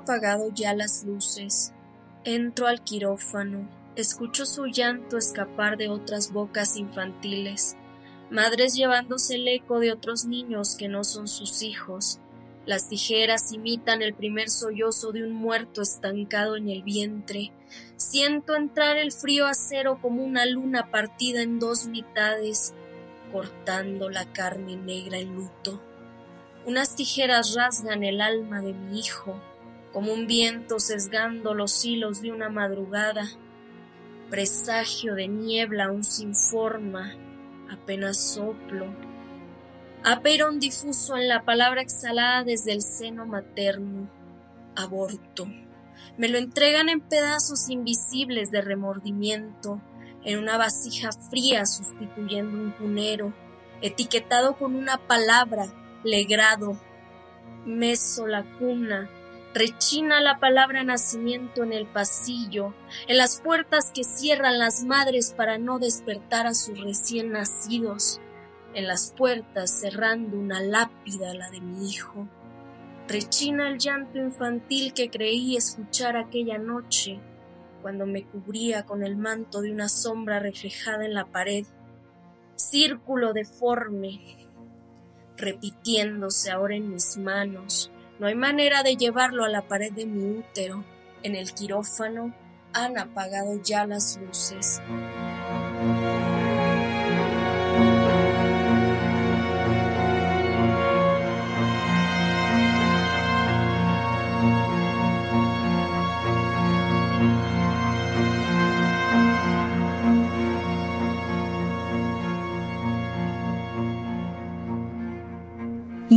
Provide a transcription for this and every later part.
Apagado ya las luces. Entro al quirófano. Escucho su llanto escapar de otras bocas infantiles. Madres llevándose el eco de otros niños que no son sus hijos. Las tijeras imitan el primer sollozo de un muerto estancado en el vientre. Siento entrar el frío acero como una luna partida en dos mitades, cortando la carne negra en luto. Unas tijeras rasgan el alma de mi hijo como un viento sesgando los hilos de una madrugada, presagio de niebla aún sin forma, apenas soplo, aperón difuso en la palabra exhalada desde el seno materno, aborto. Me lo entregan en pedazos invisibles de remordimiento, en una vasija fría sustituyendo un cunero, etiquetado con una palabra, legrado, meso la cuna, Rechina la palabra nacimiento en el pasillo, en las puertas que cierran las madres para no despertar a sus recién nacidos, en las puertas cerrando una lápida la de mi hijo. Rechina el llanto infantil que creí escuchar aquella noche, cuando me cubría con el manto de una sombra reflejada en la pared, círculo deforme, repitiéndose ahora en mis manos, no hay manera de llevarlo a la pared de mi útero. En el quirófano han apagado ya las luces.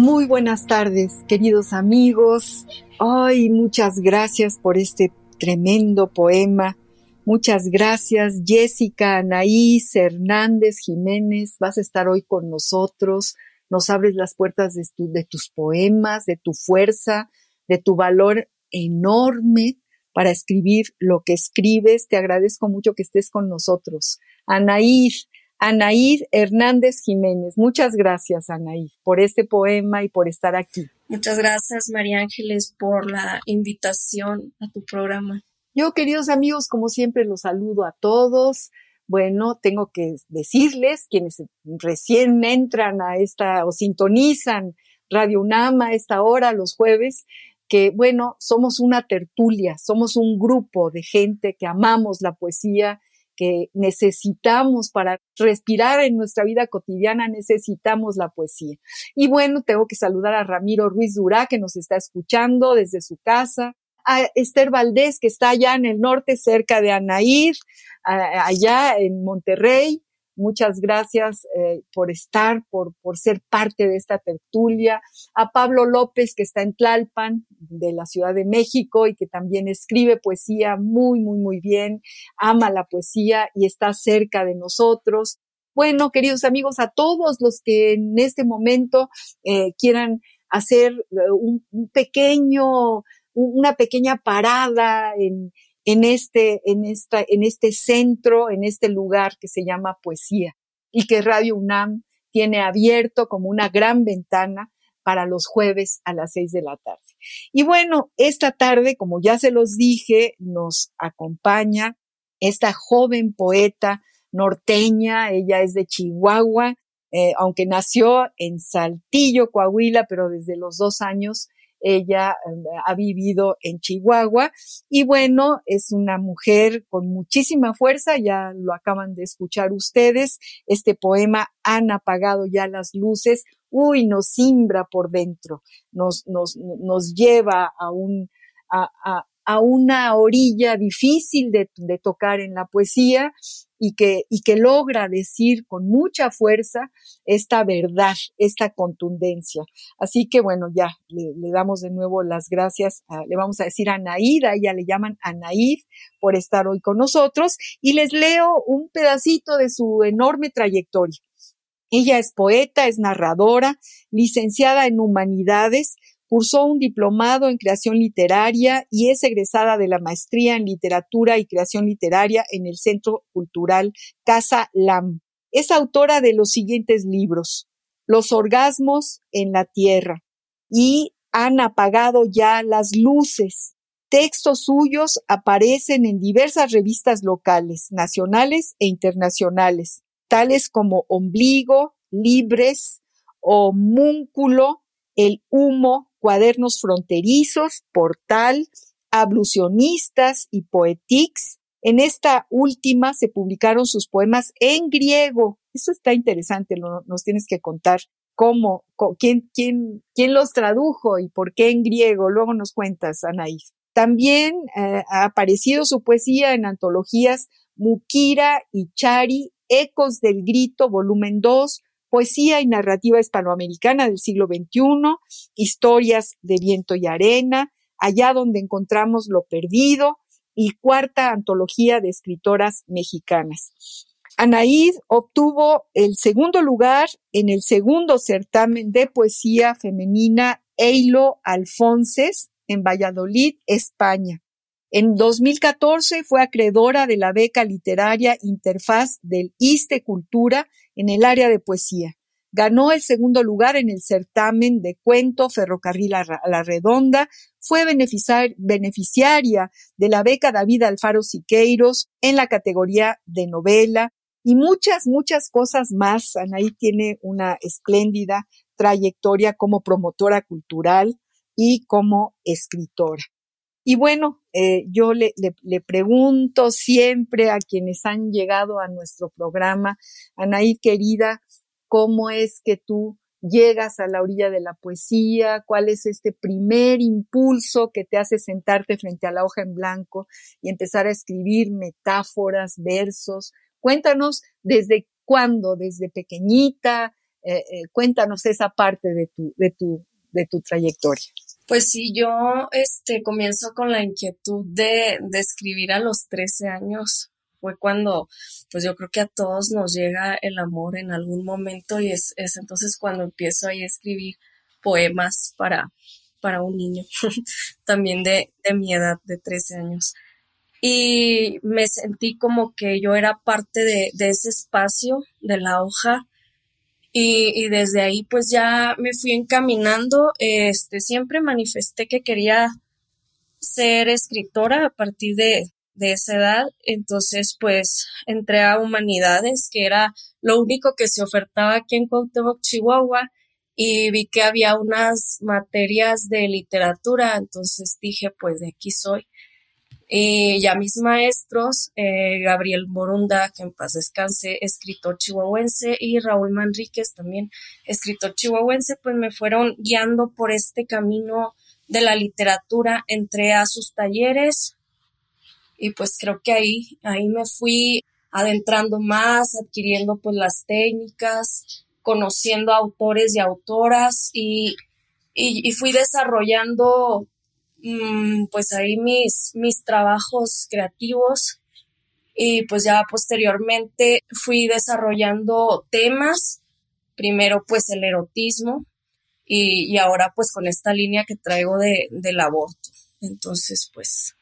Muy buenas tardes, queridos amigos. Ay, muchas gracias por este tremendo poema. Muchas gracias, Jessica, Anaís, Hernández, Jiménez. Vas a estar hoy con nosotros. Nos abres las puertas de, tus poemas, de tu fuerza, de tu valor enorme para escribir lo que escribes. Te agradezco mucho que estés con nosotros. Anaís, Anaís Hernández Jiménez. Muchas gracias, Anaís, por este poema y por estar aquí. Muchas gracias, María Ángeles, por la invitación a tu programa. Yo, queridos amigos, como siempre, los saludo a todos. Bueno, tengo que decirles, quienes recién entran a esta o sintonizan Radio UNAM a esta hora, los jueves, que bueno, somos una tertulia, somos un grupo de gente que amamos la poesía que necesitamos para respirar en nuestra vida cotidiana, necesitamos la poesía. Y bueno, tengo que saludar a Ramiro Ruiz Durá, que nos está escuchando desde su casa, a Esther Valdés, que está allá en el norte, cerca de Anaír, allá en Monterrey, Muchas gracias eh, por estar, por, por ser parte de esta tertulia. A Pablo López, que está en Tlalpan, de la Ciudad de México, y que también escribe poesía muy, muy, muy bien, ama la poesía y está cerca de nosotros. Bueno, queridos amigos, a todos los que en este momento eh, quieran hacer eh, un, un pequeño, una pequeña parada en, en este, en esta, en este centro, en este lugar que se llama poesía y que Radio UNAM tiene abierto como una gran ventana para los jueves a las seis de la tarde. Y bueno, esta tarde, como ya se los dije, nos acompaña esta joven poeta norteña, ella es de Chihuahua, eh, aunque nació en Saltillo, Coahuila, pero desde los dos años ella eh, ha vivido en Chihuahua. Y bueno, es una mujer con muchísima fuerza, ya lo acaban de escuchar ustedes, este poema Han apagado ya las luces, uy, nos simbra por dentro, nos, nos, nos lleva a un, a, a una orilla difícil de, tocar en la poesía y que, y que logra decir con mucha fuerza esta verdad, esta contundencia. Así que bueno, ya le, damos de nuevo las gracias, le vamos a decir a Naida, ella le llaman a Naid por estar hoy con nosotros y les leo un pedacito de su enorme trayectoria. Ella es poeta, es narradora, licenciada en humanidades, Cursó un diplomado en creación literaria y es egresada de la maestría en literatura y creación literaria en el Centro Cultural Casa Lam. Es autora de los siguientes libros: Los orgasmos en la tierra y Han apagado ya las luces. Textos suyos aparecen en diversas revistas locales, nacionales e internacionales, tales como Ombligo, Libres, Homúnculo, El Humo, cuadernos fronterizos, portal, ablucionistas y poetics. En esta última se publicaron sus poemas en griego. Eso está interesante, nos tienes que contar cómo, quién, quién, quién los tradujo y por qué en griego. Luego nos cuentas, Anaís. También eh, ha aparecido su poesía en antologías Mukira y Chari, Ecos del Grito, volumen 2, poesía y narrativa hispanoamericana del siglo XXI, historias de viento y arena, allá donde encontramos lo perdido, y cuarta antología de escritoras mexicanas. Anaíd obtuvo el segundo lugar en el segundo certamen de poesía femenina Eilo Alfonses en Valladolid, España. En 2014 fue acreedora de la beca literaria Interfaz del ISTE Cultura en el área de poesía. Ganó el segundo lugar en el certamen de cuento Ferrocarril a la Redonda. Fue beneficiaria de la beca David Alfaro Siqueiros en la categoría de novela y muchas, muchas cosas más. Anaí tiene una espléndida trayectoria como promotora cultural y como escritora. Y bueno, eh, yo le, le, le, pregunto siempre a quienes han llegado a nuestro programa, Anaí querida, ¿cómo es que tú llegas a la orilla de la poesía? ¿Cuál es este primer impulso que te hace sentarte frente a la hoja en blanco y empezar a escribir metáforas, versos? Cuéntanos desde cuándo, desde pequeñita, eh, eh, cuéntanos esa parte de tu, de tu, de tu trayectoria. Pues sí, yo este, comienzo con la inquietud de, escribir a los 13 años. Fue cuando, pues yo creo que a todos nos llega el amor en algún momento y es, es entonces cuando empiezo ahí a escribir poemas para, para un niño, también de, de mi edad, de 13 años. Y me sentí como que yo era parte de ese espacio de la hoja y, desde ahí pues ya me fui encaminando. Este, siempre manifesté que quería ser escritora a partir de, de esa edad. Entonces pues entré a humanidades, que era lo único que se ofertaba aquí en Cuauhtémoc, Chihuahua y vi que había unas materias de literatura, entonces dije, pues de aquí soy. Y ya mis maestros, eh, Gabriel Morunda, que en paz descanse, escritor chihuahuense, y Raúl Manríquez, también escritor chihuahuense, pues me fueron guiando por este camino de la literatura. Entré a sus talleres y pues creo que ahí, ahí me fui adentrando más, adquiriendo pues las técnicas, conociendo autores y autoras y, y, fui desarrollando pues ahí mis, mis trabajos creativos y pues ya posteriormente fui desarrollando temas, primero pues el erotismo y, y ahora pues con esta línea que traigo de, del aborto. Entonces pues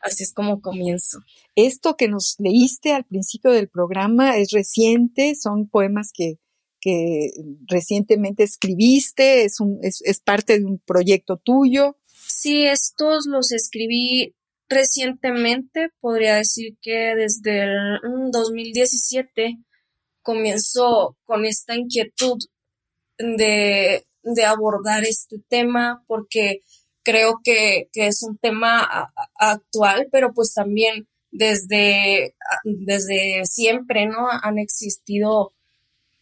así es como comienzo. Esto que nos leíste al principio del programa es reciente, son poemas que, que recientemente escribiste, es, un, es, es parte de un proyecto tuyo. Sí, estos los escribí recientemente, podría decir que desde el 2017 mm, comienzo con esta inquietud de, de abordar este tema porque creo que, es un tema actual, pero pues también desde, desde siempre, ¿no? Han existido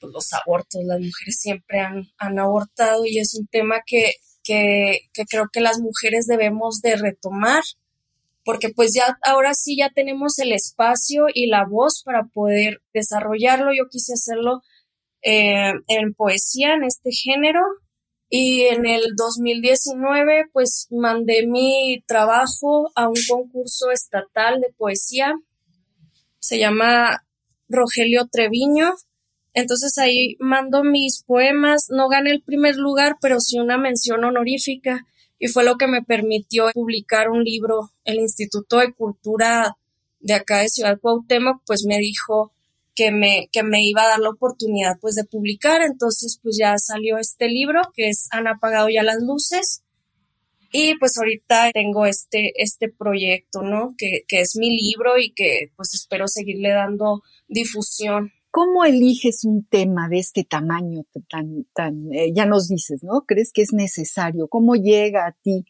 pues, los abortos, las mujeres siempre han, han abortado y es un tema que, que, creo que las mujeres debemos de retomar, porque pues ya ahora sí ya tenemos el espacio y la voz para poder desarrollarlo. Yo quise hacerlo eh, en poesía, en este género, y en el 2019 pues mandé mi trabajo a un concurso estatal de poesía, se llama Rogelio Treviño, entonces ahí mando mis poemas, no gané el primer lugar, pero sí una mención honorífica y fue lo que me permitió publicar un libro. El Instituto de Cultura de acá de Ciudad Cuauhtémoc pues me dijo que me, que me iba a dar la oportunidad pues de publicar. Entonces pues ya salió este libro que es Han apagado ya las luces. Y pues ahorita tengo este, este proyecto, ¿no? Que, que es mi libro y que pues espero seguirle dando difusión. ¿Cómo eliges un tema de este tamaño tan, tan, eh, ya nos dices, ¿no? ¿Crees que es necesario? ¿Cómo llega a ti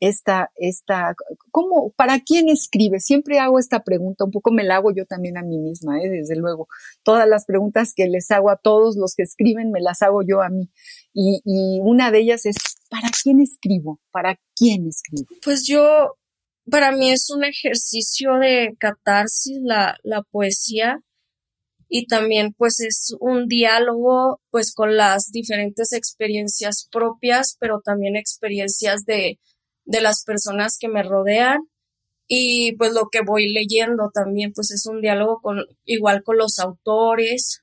esta, esta, ¿cómo, para quién escribe? Siempre hago esta pregunta, un poco me la hago yo también a mí misma, ¿eh? desde luego. Todas las preguntas que les hago a todos los que escriben, me las hago yo a mí. Y, y una de ellas es, ¿para quién escribo? ¿Para quién escribo? Pues yo, para mí es un ejercicio de catarsis, la, la poesía, y también pues es un diálogo pues con las diferentes experiencias propias, pero también experiencias de, de las personas que me rodean. Y pues lo que voy leyendo también pues es un diálogo con igual con los autores,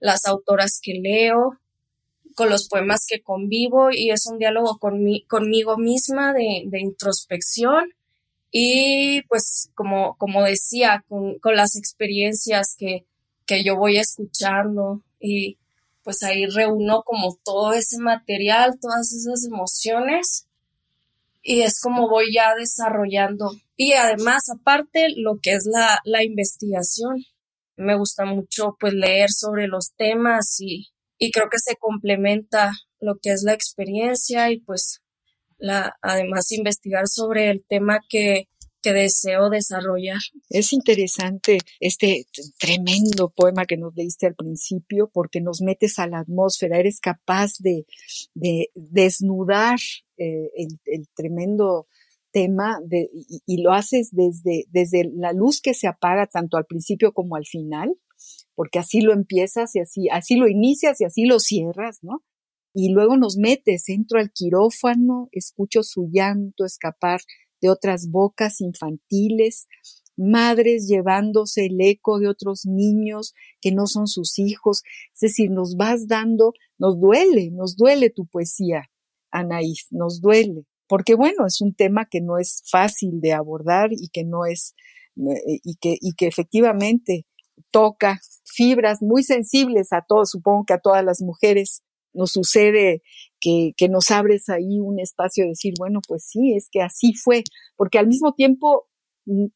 las autoras que leo, con los poemas que convivo y es un diálogo con conmigo misma de, de, introspección. Y pues como, como decía, con, con las experiencias que, que yo voy escuchando y pues ahí reúno como todo ese material, todas esas emociones y es como voy ya desarrollando. Y además, aparte, lo que es la, la investigación. Me gusta mucho pues leer sobre los temas y, y creo que se complementa lo que es la experiencia y pues la, además investigar sobre el tema que, que deseo desarrollar. Es interesante este tremendo poema que nos leíste al principio porque nos metes a la atmósfera, eres capaz de, de desnudar eh, el, tremendo tema y, lo haces desde, desde la luz que se apaga tanto al principio como al final, porque así lo empiezas y así, así lo inicias y así lo cierras, ¿no? Y luego nos metes, entro al quirófano, escucho su llanto escapar de otras bocas infantiles, madres llevándose el eco de otros niños que no son sus hijos. Es decir, nos vas dando, nos duele, nos duele tu poesía, Anaís, nos duele. Porque bueno, es un tema que no es fácil de abordar y que no es, eh, y que, y que efectivamente toca fibras muy sensibles a todos, supongo que a todas las mujeres nos sucede que, que, nos abres ahí un espacio de decir, bueno, pues sí, es que así fue, porque al mismo tiempo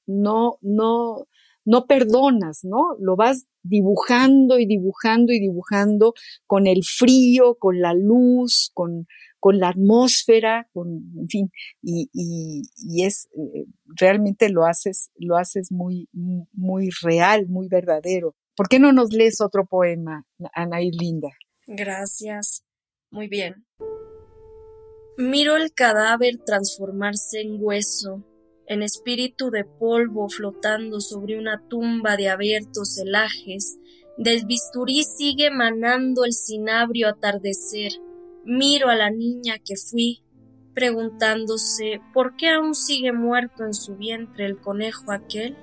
no, no, no perdonas, ¿no? Lo vas dibujando y dibujando y dibujando con el frío, con la luz, con, con la atmósfera, con, en fin, y, y, y es, eh, realmente lo haces, lo haces muy, muy real, muy verdadero. ¿Por qué no nos lees otro poema, Ana y Linda? Gracias. Muy bien. Miro el cadáver transformarse en hueso, en espíritu de polvo flotando sobre una tumba de abiertos celajes. Del bisturí sigue manando el cinabrio atardecer. Miro a la niña que fui, preguntándose por qué aún sigue muerto en su vientre el conejo aquel,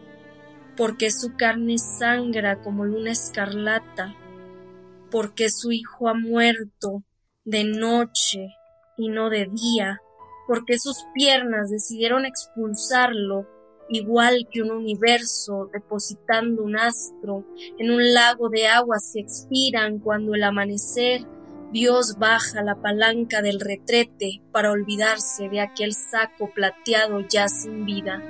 por qué su carne sangra como luna escarlata, porque su hijo ha muerto de noche y no de día, porque sus piernas decidieron expulsarlo igual que un universo depositando un astro en un lago de aguas que expiran cuando el amanecer Dios baja la palanca del retrete para olvidarse de aquel saco plateado ya sin vida.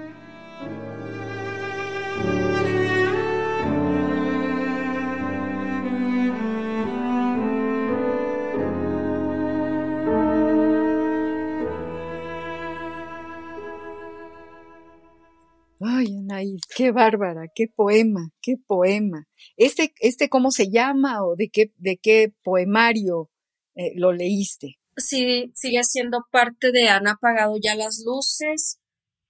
Ay, qué bárbara, qué poema, qué poema. Este, este, ¿cómo se llama o de qué, de qué poemario eh, lo leíste? Sí, sigue siendo parte de Han apagado ya las luces.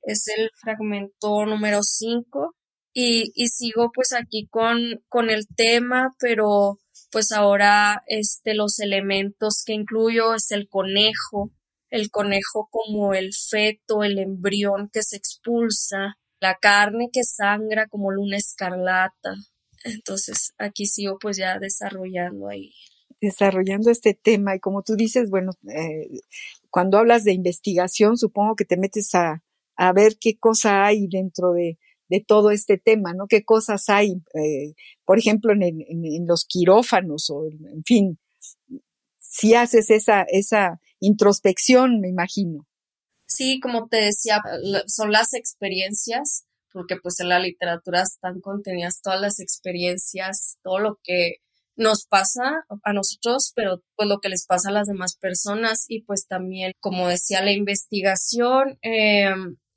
Es el fragmento número 5. Y, y sigo pues aquí con, con el tema, pero pues ahora este, los elementos que incluyo es el conejo, el conejo como el feto, el embrión que se expulsa, la carne que sangra como luna escarlata. Entonces aquí sigo pues ya desarrollando ahí. Desarrollando este tema y como tú dices, bueno, eh, cuando hablas de investigación, supongo que te metes a, a ver qué cosa hay dentro de, de todo este tema, ¿no? ¿Qué cosas hay, eh, por ejemplo, en, en, los quirófanos o, en fin, si haces esa, esa introspección, me imagino. Sí, como te decía, son las experiencias, porque pues en la literatura están contenidas todas las experiencias, todo lo que nos pasa a nosotros, pero pues lo que les pasa a las demás personas. Y pues también, como decía, la investigación, eh,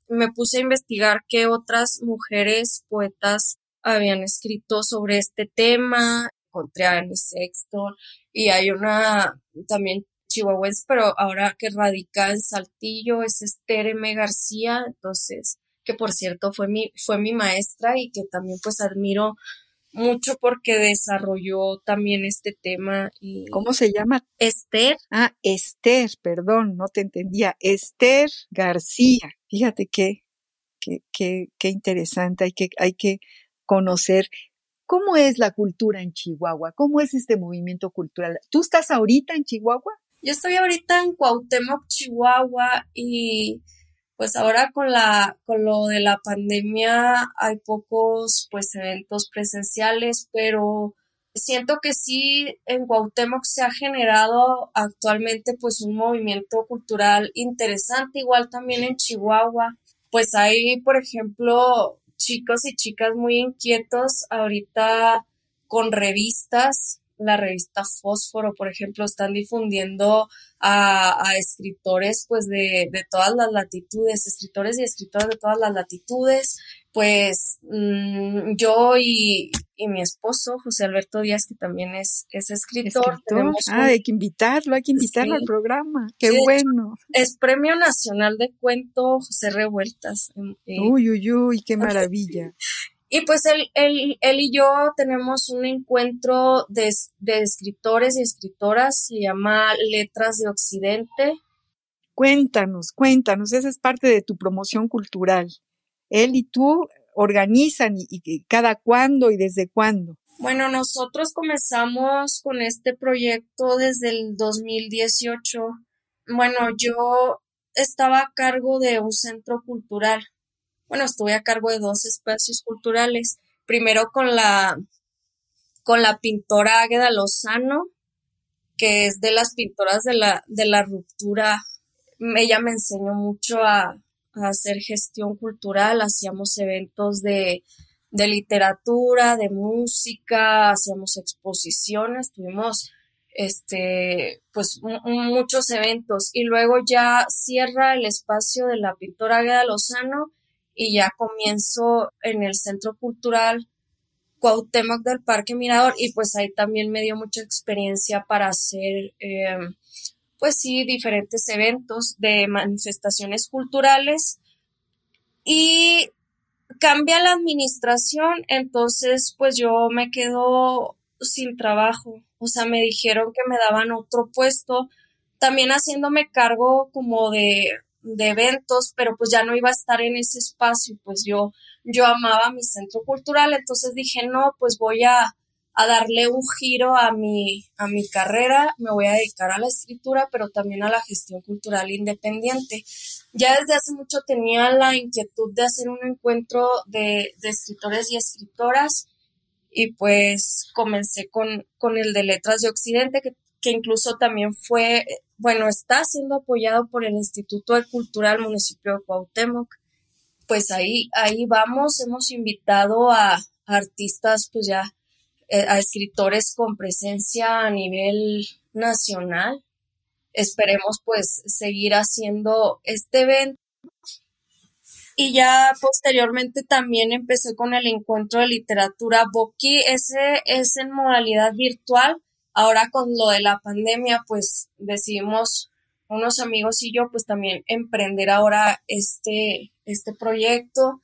me puse a investigar qué otras mujeres poetas habían escrito sobre este tema, encontré a Annie Sexton y hay una también chihuahuense, pero ahora que radica en Saltillo es Esther M. García, entonces, que por cierto fue mi, fue mi maestra y que también pues admiro mucho porque desarrolló también este tema. Y ¿Cómo se llama? Esther. Ah, Esther, perdón, no te entendía. Esther García. Fíjate qué, qué, qué, qué interesante, hay que, hay que conocer. ¿Cómo es la cultura en Chihuahua? ¿Cómo es este movimiento cultural? ¿Tú estás ahorita en Chihuahua? Yo estoy ahorita en Cuauhtémoc, Chihuahua y pues ahora con la con lo de la pandemia hay pocos pues eventos presenciales, pero siento que sí en Cuauhtémoc se ha generado actualmente pues un movimiento cultural interesante, igual también en Chihuahua. Pues hay, por ejemplo, chicos y chicas muy inquietos ahorita con revistas la revista Fósforo, por ejemplo, están difundiendo a, escritores pues de, todas las latitudes, escritores y escritoras de todas las latitudes. Pues mm, yo y, mi esposo, José Alberto Díaz, que también es, es escritor. Ah, hay que invitarlo, hay que invitarlo al programa. Qué bueno. Es Premio Nacional de Cuento José Revueltas. Uy, uy, uy, qué maravilla. Y pues él, él, él y yo tenemos un encuentro de, de escritores y escritoras, se llama Letras de Occidente. Cuéntanos, cuéntanos, esa es parte de tu promoción cultural. Él y tú organizan y, cada cuándo y desde cuándo. Bueno, nosotros comenzamos con este proyecto desde el 2018. Bueno, yo estaba a cargo de un centro cultural bueno, estuve a cargo de dos espacios culturales. Primero con la, con la pintora Águeda Lozano, que es de las pintoras de la, de la ruptura. Ella me enseñó mucho a, hacer gestión cultural, hacíamos eventos de, de literatura, de música, hacíamos exposiciones, tuvimos este, pues muchos eventos y luego ya cierra el espacio de la pintora Águeda Lozano y ya comienzo en el Centro Cultural Cuauhtémoc del Parque Mirador y pues ahí también me dio mucha experiencia para hacer em, pues sí diferentes eventos de manifestaciones culturales. Y cambia la administración entonces pues yo me quedo sin trabajo. O sea me dijeron que me daban otro puesto también haciéndome cargo como de de eventos, pero pues ya no iba a estar en ese espacio, pues yo, yo amaba mi centro cultural, entonces dije, no, pues voy a, a darle un giro a mi, a mi carrera, me voy a dedicar a la escritura, pero también a la gestión cultural independiente. Ya desde hace mucho tenía la inquietud de hacer un encuentro de, escritores y escritoras y pues comencé con, con el de Letras de Occidente, que, que incluso también fue bueno, está siendo apoyado por el Instituto Cultural Municipio de Cuauhtémoc. Pues ahí, ahí vamos, hemos invitado a, artistas, pues ya, eh, a escritores con presencia a nivel nacional. Esperemos pues seguir haciendo este evento. Y ya posteriormente también empecé con el encuentro de literatura Boki. Ese es en modalidad virtual. Ahora con lo de la pandemia, pues decidimos unos amigos y yo, pues también emprender ahora este, este proyecto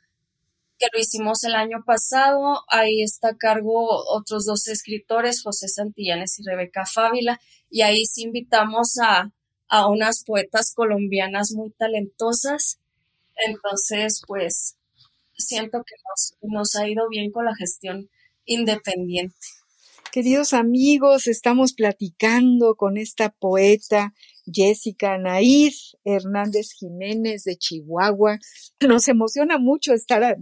que lo hicimos el año pasado. Ahí está a cargo otros dos escritores, José Santillanes y Rebeca Fávila, y ahí sí invitamos a, a unas poetas colombianas muy talentosas. Entonces, pues siento que nos, nos ha ido bien con la gestión independiente. Queridos amigos, estamos platicando con esta poeta Jessica Nair Hernández Jiménez de Chihuahua. Nos emociona mucho estar a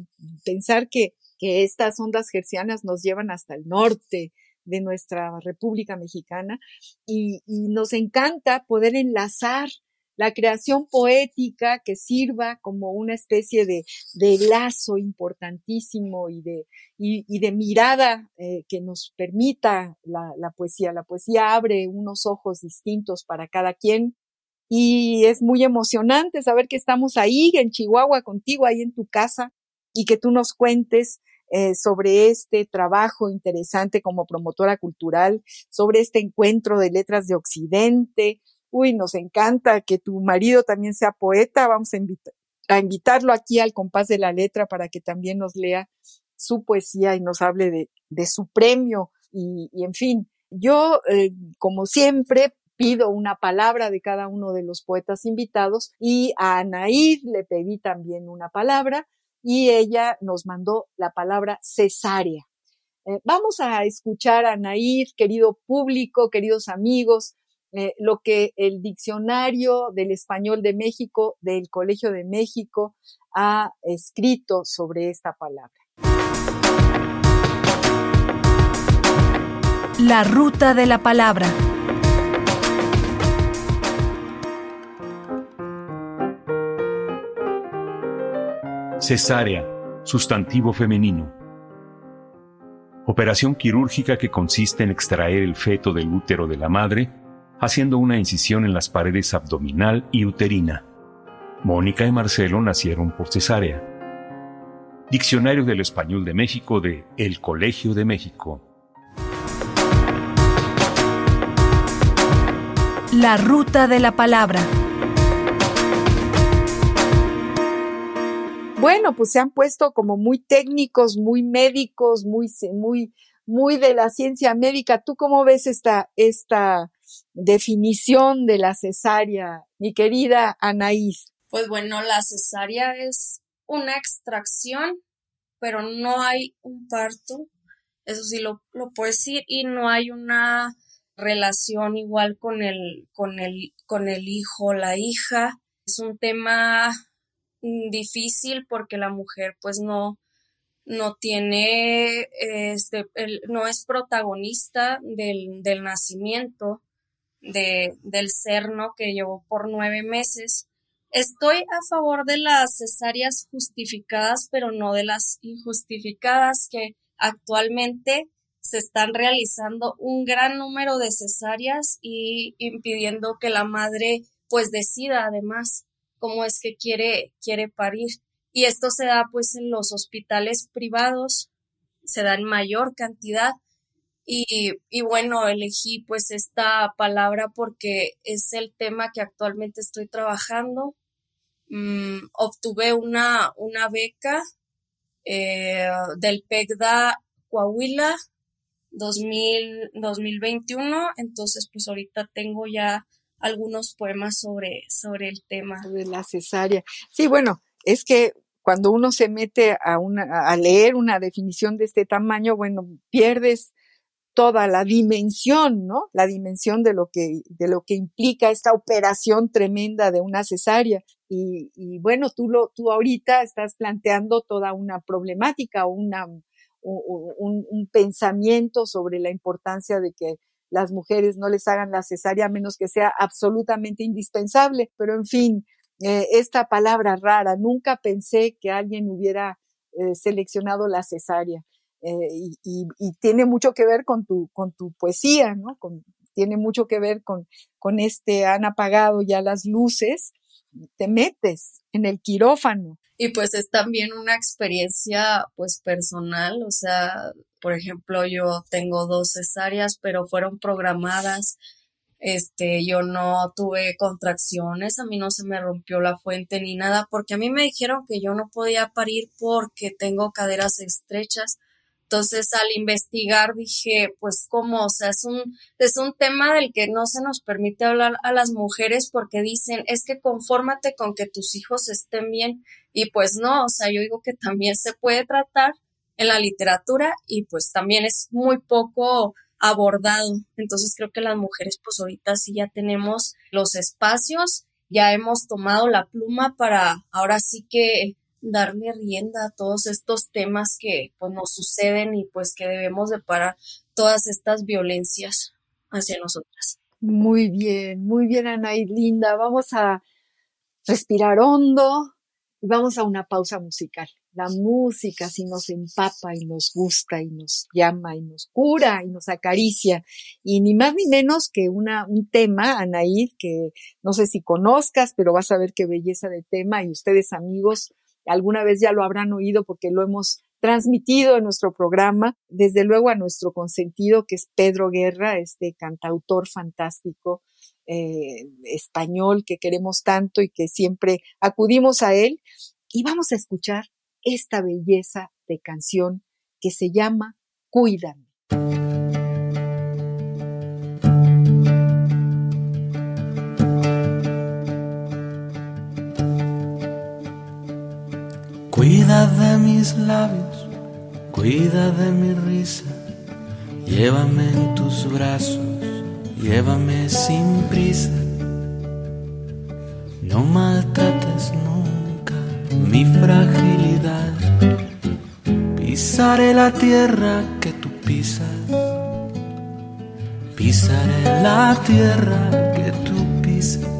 pensar que, que estas ondas gercianas nos llevan hasta el norte de nuestra República Mexicana y nos encanta poder enlazar la creación poética que sirva como una especie de, de lazo importantísimo y de, y, de mirada eh, que nos permita la, la poesía. La poesía abre unos ojos distintos para cada quien y es muy emocionante saber que estamos ahí en Chihuahua contigo, ahí en tu casa, y que tú nos cuentes eh, sobre este trabajo interesante como promotora cultural, sobre este encuentro de letras de Occidente, uy, nos encanta que tu marido también sea poeta, vamos a, invitarlo aquí al compás de la letra para que también nos lea su poesía y nos hable de, su premio y, en fin, yo, eh, como siempre, pido una palabra de cada uno de los poetas invitados y a Anaíd le pedí también una palabra y ella nos mandó la palabra cesárea. Eh, vamos a escuchar a Anaíd, querido público, queridos amigos, eh, lo que el diccionario del español de México, del Colegio de México, ha escrito sobre esta palabra. La ruta de la palabra. Cesárea, sustantivo femenino. Operación quirúrgica que consiste en extraer el feto del útero de la madre haciendo una incisión en las paredes abdominal y uterina. Mónica y Marcelo nacieron por cesárea. Diccionario del Español de México de El Colegio de México. La ruta de la palabra. Bueno, pues se han puesto como muy técnicos, muy médicos, muy, muy, muy de la ciencia médica. ¿Tú cómo ves esta, esta definición de la cesárea, mi querida Anaís? Pues bueno, la cesárea es una extracción, pero no hay un parto, eso sí lo, lo puedo decir, y no hay una relación igual con el, con el, con el hijo, la hija. Es un tema difícil porque la mujer pues no, no tiene, este, no es protagonista del, del nacimiento de, del cerno que llevó por nueve meses. Estoy a favor de las cesáreas justificadas, pero no de las injustificadas, que actualmente se están realizando un gran número de cesáreas y impidiendo que la madre pues decida además cómo es que quiere, quiere parir. Y esto se da pues en los hospitales privados, se da en mayor cantidad y, bueno, elegí pues esta palabra porque es el tema que actualmente estoy trabajando. Mm, obtuve una, una beca eh, del PECDA Coahuila 2000, 2021, entonces pues ahorita tengo ya algunos poemas sobre, sobre el tema. La cesárea. Sí, bueno, es que cuando uno se mete a, una, a leer una definición de este tamaño, bueno, pierdes toda la dimensión, ¿no? La dimensión de lo que, de lo que implica esta operación tremenda de una cesárea. Y, bueno, tú lo, tú ahorita estás planteando toda una problemática, una, un, un, pensamiento sobre la importancia de que las mujeres no les hagan la cesárea a menos que sea absolutamente indispensable. Pero en fin, eh, esta palabra rara, nunca pensé que alguien hubiera eh, seleccionado la cesárea. Eh, y, y, tiene mucho que ver con tu, con tu poesía, ¿no? Con, tiene mucho que ver con, con este han apagado ya las luces te metes en el quirófano. Y pues es también una experiencia pues personal, o sea, por ejemplo, yo tengo dos cesáreas, pero fueron programadas. Este, yo no tuve contracciones, a mí no se me rompió la fuente ni nada, porque a mí me dijeron que yo no podía parir porque tengo caderas estrechas. Entonces, al investigar dije, pues cómo, o sea, es un, es un tema del que no se nos permite hablar a las mujeres porque dicen, es que confórmate con que tus hijos estén bien. Y pues no, o sea, yo digo que también se puede tratar en la literatura y pues también es muy poco abordado. Entonces creo que las mujeres pues ahorita sí ya tenemos los espacios, ya hemos tomado la pluma para ahora sí que darle rienda a todos estos temas que pues nos suceden y pues que debemos de parar todas estas violencias hacia nosotras. Muy bien, muy bien Anaí, linda. Vamos a respirar hondo y vamos a una pausa musical la música si nos empapa y nos gusta y nos llama y nos cura y nos acaricia. Y ni más ni menos que una, un tema, Anaid, que no sé si conozcas, pero vas a ver qué belleza de tema y ustedes amigos alguna vez ya lo habrán oído porque lo hemos transmitido en nuestro programa, desde luego a nuestro consentido, que es Pedro Guerra, este cantautor fantástico eh, español que queremos tanto y que siempre acudimos a él. Y vamos a escuchar esta belleza de canción que se llama Cuídame. Cuida de mis labios, cuida de mi risa, llévame en tus brazos, llévame sin prisa, no maltrates mi fragilidad. Pisaré la tierra que tú pisas. Pisaré la tierra que tú pisas.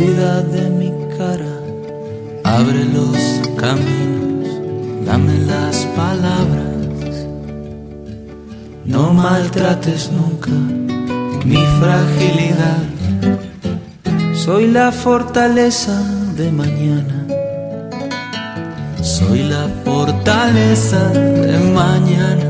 cuida de mi cara. Abre los caminos, dame las palabras. No maltrates nunca mi fragilidad. Soy la fortaleza de mañana. Soy la fortaleza de mañana.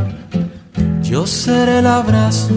Yo seré el abrazo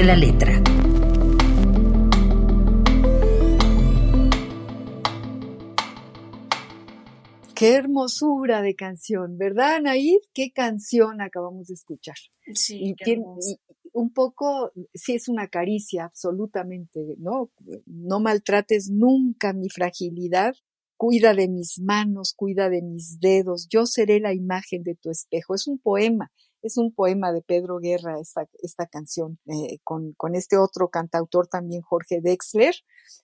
de la letra. Qué hermosura de canción, ¿verdad, Anaid? Qué canción acabamos de escuchar. Sí, y, un poco, sí es una caricia, absolutamente, ¿no? No maltrates nunca mi fragilidad, cuida de mis manos, cuida de mis dedos, yo seré la imagen de tu espejo. Es un poema, es un poema de Pedro Guerra, esta, esta canción, eh, con, con, este otro cantautor también, Jorge Dexler.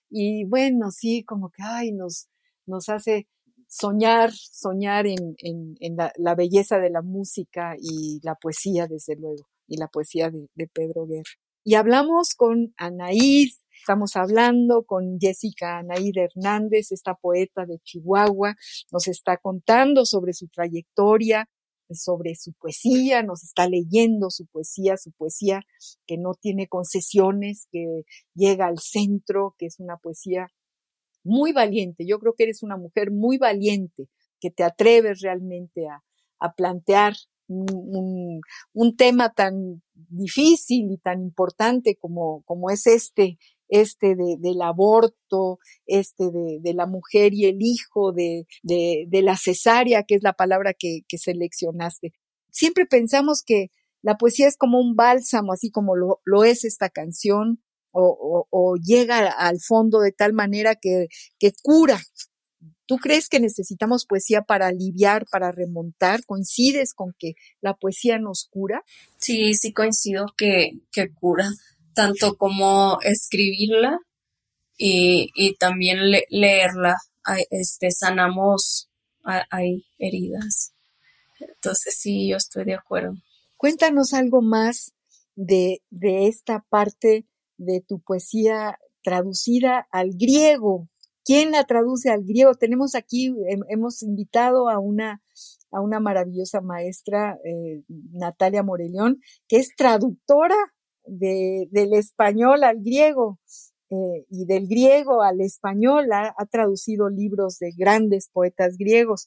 Y bueno, sí, como que, ay, nos, nos hace soñar, soñar en, en, en la, belleza de la música y la poesía, desde luego y la poesía de, Pedro Guerra. Y hablamos con Anaís, estamos hablando con Jessica Anaíd Hernández, esta poeta de Chihuahua, nos está contando sobre su trayectoria, sobre su poesía, nos está leyendo su poesía, su poesía que no tiene concesiones, que llega al centro, que es una poesía muy valiente. Yo creo que eres una mujer muy valiente, que te atreves realmente a, a plantear un, un, tema tan difícil y tan importante como, como es este, este de, del aborto, este de, de, la mujer y el hijo, de, de, la cesárea, que es la palabra que, que seleccionaste. Siempre pensamos que la poesía es como un bálsamo, así como lo, lo es esta canción, o, o, o, llega al fondo de tal manera que, que cura, ¿Tú crees que necesitamos poesía para aliviar, para remontar? ¿Coincides con que la poesía nos cura? Sí, sí coincido que, que cura, tanto como escribirla y, y también leerla. este, sanamos, hay heridas. Entonces sí, yo estoy de acuerdo. Cuéntanos algo más de, de esta parte de tu poesía traducida al griego. ¿Quién la traduce al griego? Tenemos aquí, hemos invitado a una, a una maravillosa maestra, eh, Natalia Morelión, que es traductora de, del español al griego. Eh, y del griego al español ha, traducido libros de grandes poetas griegos.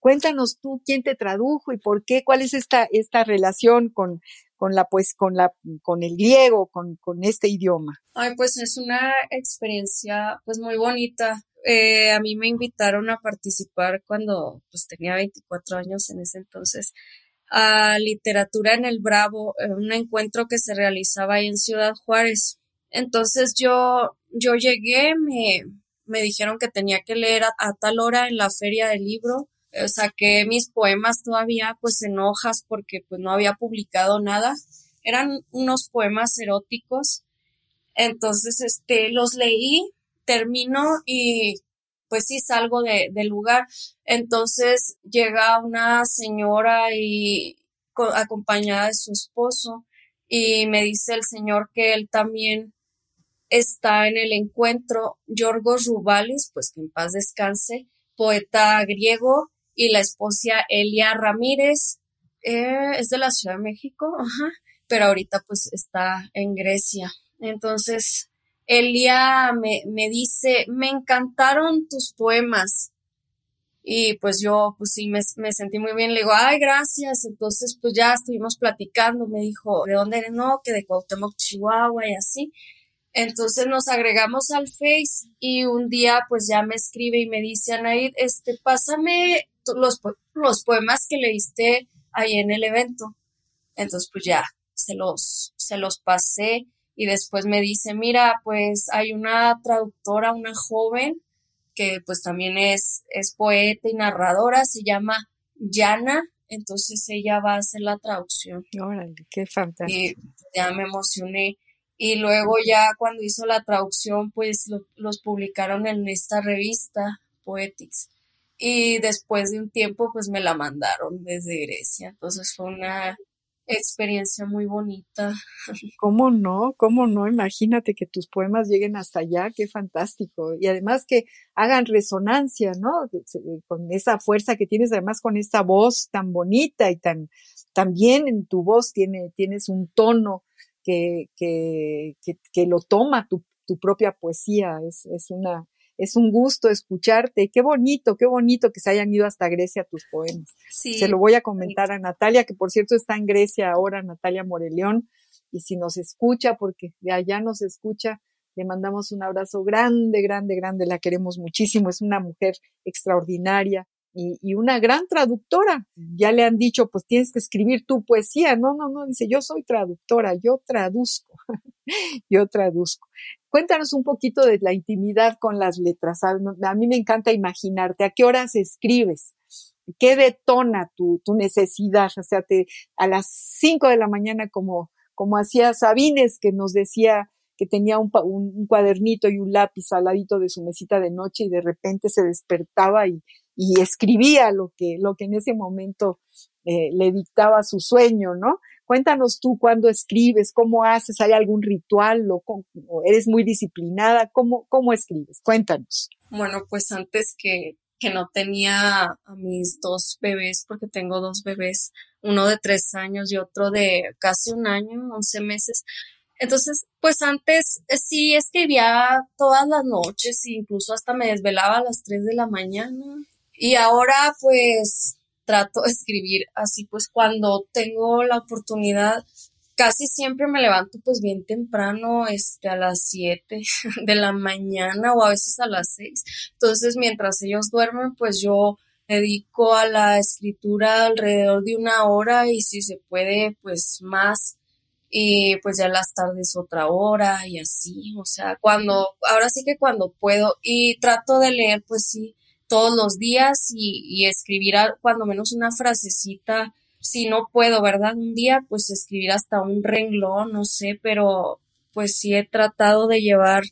Cuéntanos tú quién te tradujo y por qué, cuál es esta, esta relación con, con la pues con la con el griego, con, con este idioma. Ay, pues es una experiencia pues muy bonita. Eh, a mí me invitaron a participar cuando pues tenía 24 años en ese entonces a literatura en el Bravo, un encuentro que se realizaba ahí en Ciudad Juárez. Entonces yo yo llegué, me, me dijeron que tenía que leer a, tal hora en la feria del libro saqué mis poemas todavía pues en hojas porque pues no había publicado nada. Eran unos poemas eróticos. Entonces, este, los leí, termino y pues sí salgo de, del lugar. Entonces llega una señora y acompañada de su esposo y me dice el señor que él también está en el encuentro. Yorgos Rubalis, pues que en paz descanse, poeta griego, y la esposa Elia Ramírez eh, es de la Ciudad de México, ajá, pero ahorita pues está en Grecia. Entonces, Elia me, me dice, me encantaron tus poemas. Y pues yo, pues sí, me, me, sentí muy bien. Le digo, ay, gracias. Entonces, pues ya estuvimos platicando. Me dijo, ¿de dónde eres? No, que de Cuauhtémoc, Chihuahua y así. Entonces nos agregamos al Face y un día pues ya me escribe y me dice, Anaid, este, pásame los, los poemas que leíste ahí en el evento. Entonces, pues ya, se los, se los pasé y después me dice, mira, pues hay una traductora, una joven, que pues también es, es poeta y narradora, se llama Yana, entonces ella va a hacer la traducción. Órale, qué fantástico. Y ya me emocioné. Y luego ya cuando hizo la traducción, pues los publicaron en esta revista, Poetics y después de un tiempo pues me la mandaron desde Grecia. Entonces fue una experiencia muy bonita. ¿Cómo no? ¿Cómo no? Imagínate que tus poemas lleguen hasta allá, qué fantástico. Y además que hagan resonancia, ¿no? Con esa fuerza que tienes, además con esta voz tan bonita y tan, también en tu voz tiene, tienes un tono que, que, que, lo toma tu, tu propia poesía. Es, es una, es un gusto escucharte. Qué bonito, qué bonito que se hayan ido hasta Grecia tus poemas. Se lo voy a comentar a Natalia, que por cierto está en Grecia ahora, Natalia Moreleón. y si nos escucha, porque de allá nos escucha, le mandamos un abrazo grande, grande, grande, la queremos muchísimo, es una mujer extraordinaria, y, una gran traductora. Ya le han dicho, pues tienes que escribir tu poesía. No, no, no, dice, yo soy traductora, yo traduzco, yo traduzco. Cuéntanos un poquito de la intimidad con las letras. A mí me encanta imaginarte, ¿a qué horas escribes? ¿Qué detona tu, tu necesidad? O sea, te, a las cinco de la mañana, como, como hacía Sabines, que nos decía, que tenía un, un, cuadernito y un lápiz al ladito de su mesita de noche y de repente se despertaba y, y escribía lo que, lo que en ese momento eh, le dictaba su sueño, ¿no? Cuéntanos tú cuándo escribes, cómo haces, ¿hay algún ritual o, eres muy disciplinada? ¿Cómo, ¿Cómo escribes? Cuéntanos. Bueno, pues antes que, que no tenía a mis dos bebés, porque tengo dos bebés, uno de tres años y otro de casi un año, once meses, entonces, pues antes eh, sí escribía todas las noches, incluso hasta me desvelaba a las 3 de la mañana. Y ahora pues trato de escribir así pues cuando tengo la oportunidad, casi siempre me levanto pues bien temprano, este, a las 7 de la mañana o a veces a las 6. Entonces mientras ellos duermen pues yo dedico a la escritura alrededor de una hora y si se puede pues más. Y pues ya las tardes otra hora y así, o sea, cuando, ahora sí que cuando puedo. Y trato de leer pues sí todos los días y, escribir cuando menos una frasecita, si no puedo, ¿verdad? Un día pues escribir hasta un renglón, no sé, pero pues sí he tratado de llevar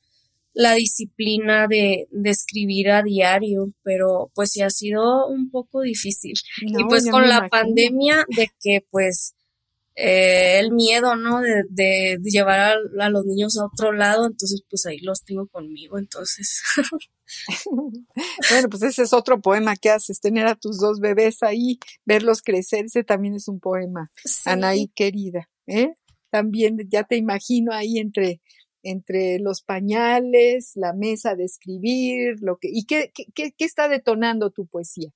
la disciplina de, de, escribir a diario, pero pues sí ha sido un poco difícil. y pues con la pandemia de que pues eh, el miedo, ¿no? De, llevar a, los niños a otro lado, entonces pues ahí los tengo conmigo, entonces. bueno, pues ese es otro poema que haces, tener a tus dos bebés ahí, verlos crecer, ese también es un poema, Anaí querida, ¿eh? También ya te imagino ahí entre entre los pañales, la mesa de escribir, lo que, ¿y qué, qué, qué está detonando tu poesía?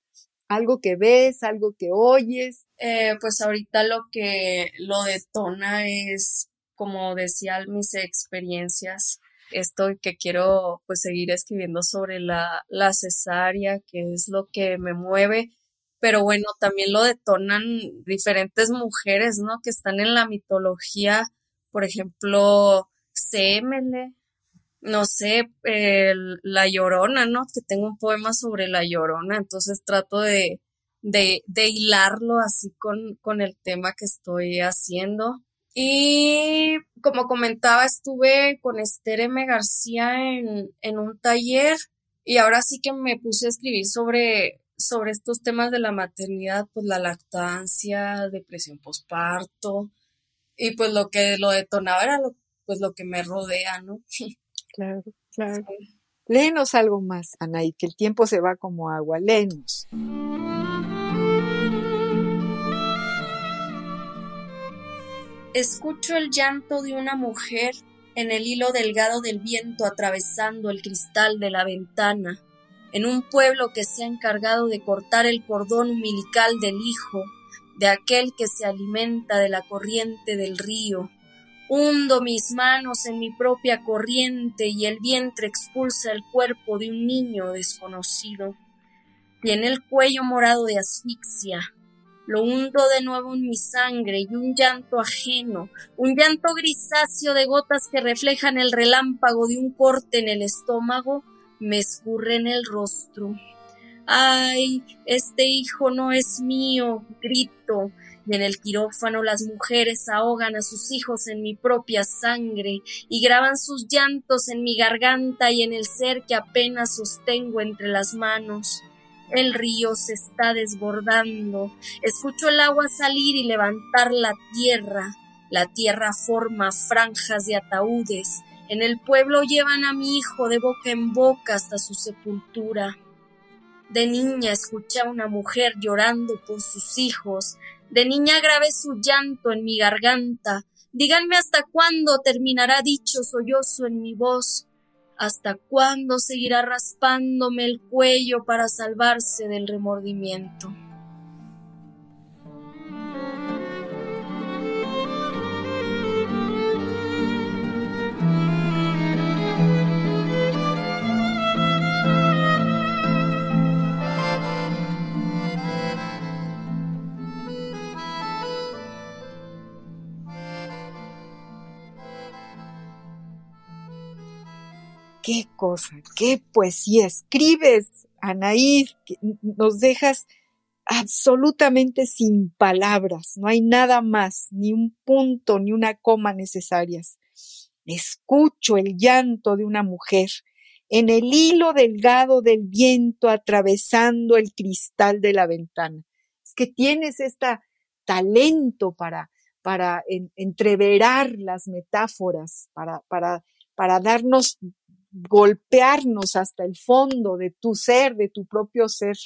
Algo que ves, algo que oyes. Eh, pues ahorita lo que lo detona es, como decía, mis experiencias. Esto que quiero pues seguir escribiendo sobre la, la cesárea, que es lo que me mueve. Pero bueno, también lo detonan diferentes mujeres, ¿no? Que están en la mitología, por ejemplo, Semele, no sé, La Llorona, ¿no? Que tengo un poema sobre La Llorona, entonces trato de, de, hilarlo así con, con el tema que estoy haciendo. Y como comentaba, estuve con Esther M. García en, en un taller y ahora sí que me puse a escribir sobre, sobre estos temas de la maternidad, pues la lactancia, depresión postparto y pues lo que lo detonaba era lo, pues lo que me rodea, ¿no? Claro, claro. Léenos algo más, Anaí, que el tiempo se va como agua. Léenos. Escucho el llanto de una mujer en el hilo delgado del viento atravesando el cristal de la ventana, en un pueblo que se ha encargado de cortar el cordón umbilical del hijo, de aquel que se alimenta de la corriente del río, Hundo mis manos en mi propia corriente y el vientre expulsa el cuerpo de un niño desconocido. Tiene el cuello morado de asfixia. Lo hundo de nuevo en mi sangre y un llanto ajeno, un llanto grisáceo de gotas que reflejan el relámpago de un corte en el estómago, me escurre en el rostro. Ay, este hijo no es mío, grito, y en el quirófano las mujeres ahogan a sus hijos en mi propia sangre y graban sus llantos en mi garganta y en el ser que apenas sostengo entre las manos. El río se está desbordando. Escucho el agua salir y levantar la tierra. La tierra forma franjas de ataúdes. En el pueblo llevan a mi hijo de boca en boca hasta su sepultura. De niña escuché a una mujer llorando por sus hijos, de niña grabé su llanto en mi garganta. Díganme hasta cuándo terminará dicho sollozo en mi voz. ¿Hasta cuándo seguirá raspándome el cuello para salvarse del remordimiento? Qué cosa, qué poesía escribes, Anaís, nos dejas absolutamente sin palabras, no hay nada más, ni un punto, ni una coma necesarias. Escucho el llanto de una mujer en el hilo delgado del viento atravesando el cristal de la ventana. Es que tienes este talento para, para entreverar las metáforas, para, para, para darnos, golpearnos hasta el fondo de tu ser, de tu propio ser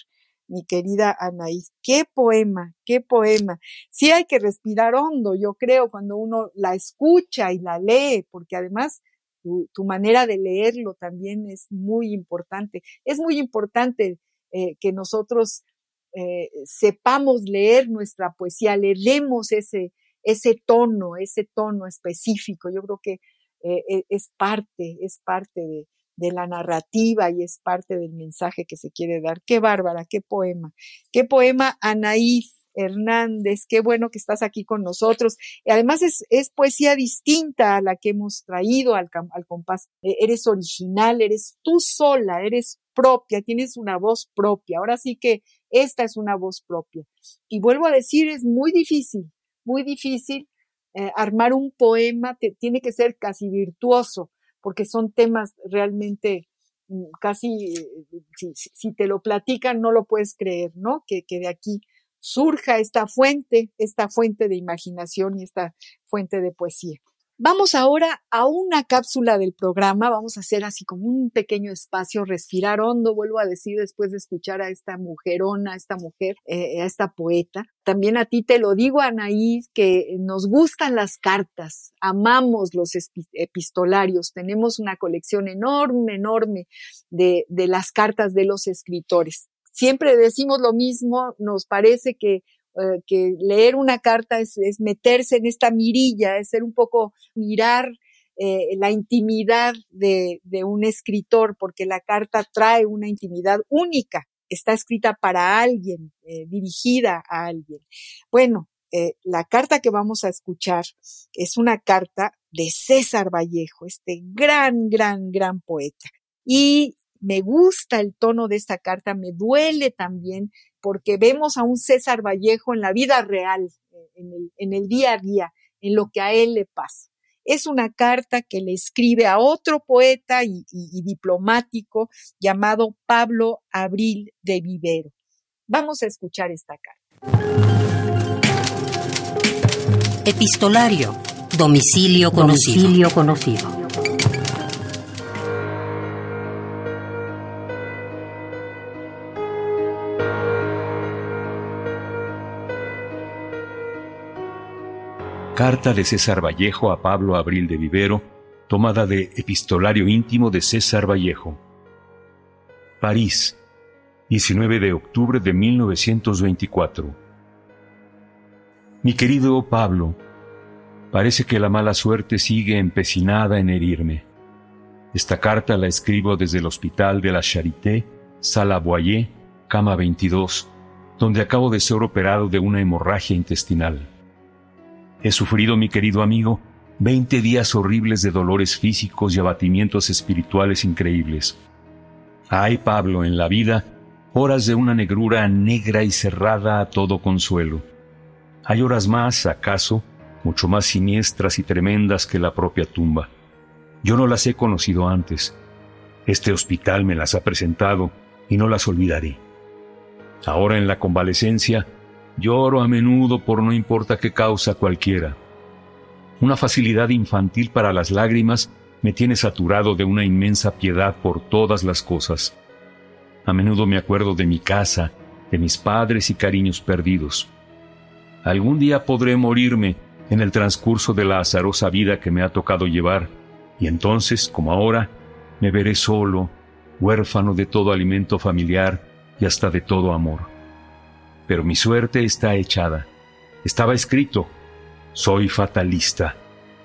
mi querida Anaís. Qué poema, qué poema. Sí hay que respirar hondo, yo creo, cuando uno la escucha y la lee, porque además tu, manera de leerlo también es muy importante. Es muy importante eh, que nosotros eh, sepamos leer nuestra poesía, leemos ese, ese tono, ese tono específico. Yo creo que eh, e, es parte, es parte de, de la narrativa y es parte del mensaje que se quiere dar. Qué bárbara, qué poema. Qué poema, Anaís Hernández, qué bueno que estás aquí con nosotros. Y además es, es, poesía distinta a la que hemos traído al, al compás. E, eres original, eres tú sola, eres propia, tienes una voz propia. Ahora sí que esta es una voz propia. Y vuelvo a decir, es muy difícil, muy difícil eh, armar un poema, te, tiene que ser casi virtuoso porque son temas realmente mm, casi, si, te lo platican, no lo puedes creer, ¿no? Que, que de aquí surja esta fuente, esta fuente de imaginación y esta fuente de poesía. Vamos ahora a una cápsula del programa, vamos a hacer así como un pequeño espacio, respirar hondo, vuelvo a decir después de escuchar a esta mujerona, a esta mujer, eh, a esta poeta. También a ti te lo digo, Anaís, que nos gustan las cartas, amamos los epistolarios, tenemos una colección enorme, enorme de las cartas de los escritores. Siempre decimos lo mismo, nos parece que eh, que leer una carta es, meterse en esta mirilla, es ser un poco mirar eh, la intimidad de, un escritor, porque la carta trae una intimidad única, está escrita para alguien, eh, dirigida a alguien. Bueno, la carta que vamos a escuchar es una carta de César Vallejo, este gran, gran, gran poeta. Y me gusta el tono de esta carta, me duele también porque vemos a un César Vallejo en la vida real, en el, día a día, en lo que a él le pasa. Es una carta que le escribe a otro poeta y, diplomático llamado Pablo Abril de Vivero. Vamos a escuchar esta carta. Epistolario. Domicilio conocido. Domicilio conocido. Carta de César Vallejo a Pablo Abril de Vivero, tomada de Epistolario íntimo de César Vallejo. París, 19 de octubre de 1924. Mi querido Pablo, parece que la mala suerte sigue empecinada en herirme. Esta carta la escribo desde el hospital de la Charité, Sala Boyer, cama 22, donde acabo de ser operado de una hemorragia intestinal. He sufrido, mi querido amigo, veinte días horribles de dolores físicos y abatimientos espirituales increíbles. Hay, Pablo, en la vida, horas de una negrura negra y cerrada a todo consuelo. Hay horas más, acaso, mucho más siniestras y tremendas que la propia tumba. Yo no las he conocido antes. Este hospital me las ha presentado y no las olvidaré. Ahora en la convalecencia, Lloro a menudo por no importa qué causa cualquiera. Una facilidad infantil para las lágrimas me tiene saturado de una inmensa piedad por todas las cosas. A menudo me acuerdo de mi casa, de mis padres y cariños perdidos. Algún día podré morirme en el transcurso de la azarosa vida que me ha tocado llevar, y entonces, como ahora, me veré solo, huérfano de todo alimento familiar y hasta de todo amor pero mi suerte está echada. Estaba escrito. Soy fatalista.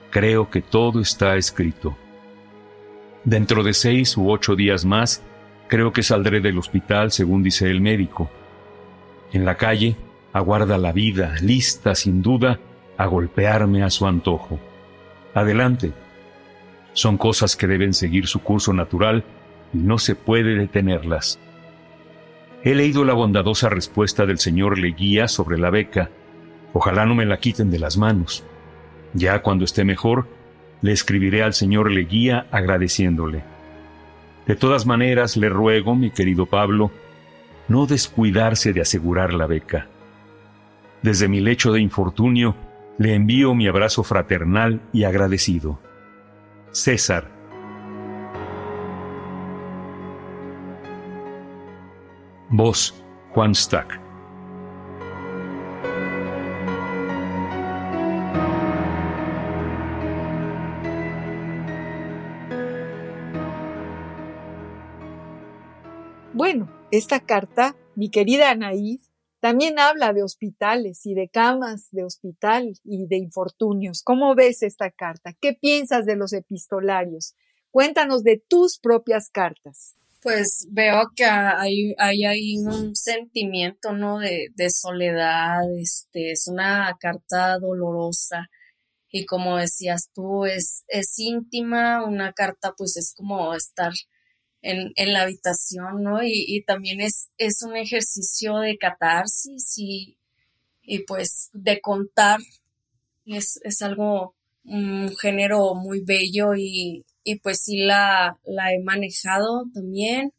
Creo que todo está escrito. Dentro de seis u ocho días más, creo que saldré del hospital según dice el médico. En la calle aguarda la vida, lista sin duda a golpearme a su antojo. Adelante. Son cosas que deben seguir su curso natural y no se puede detenerlas. He leído la bondadosa respuesta del señor Leguía sobre la beca. Ojalá no me la quiten de las manos. Ya cuando esté mejor, le escribiré al señor Leguía agradeciéndole. De todas maneras, le ruego, mi querido Pablo, no descuidarse de asegurar la beca. Desde mi lecho de infortunio, le envío mi abrazo fraternal y agradecido. César. Voz Juan Stack. Bueno, esta carta, mi querida Anaís, también habla de hospitales y de camas de hospital y de infortunios. ¿Cómo ves esta carta? ¿Qué piensas de los epistolarios? Cuéntanos de tus propias cartas. Pues veo que hay, hay, un sentimiento, ¿no? De, de soledad, este, es una carta dolorosa y como decías tú, es, es íntima, una carta pues es como estar en, en la habitación, ¿no? Y, y, también es, es un ejercicio de catarsis y, y pues de contar. Es, es algo, un género muy bello y, y pues sí la, la he manejado también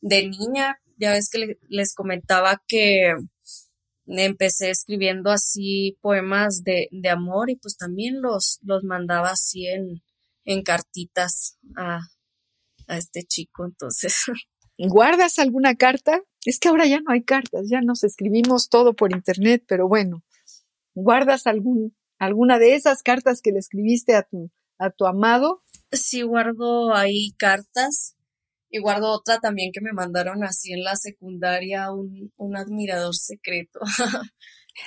de niña. Ya ves que les comentaba que empecé escribiendo así poemas de, de amor y pues también los, los mandaba así en, en cartitas a, a este chico, entonces. ¿Guardas alguna carta? Es que ahora ya no hay cartas, ya nos escribimos todo por internet, pero bueno, ¿guardas algún, alguna de esas cartas que le escribiste a tu, a tu amado? Sí, guardo ahí cartas y guardo otra también que me mandaron así en la secundaria, un, un admirador secreto.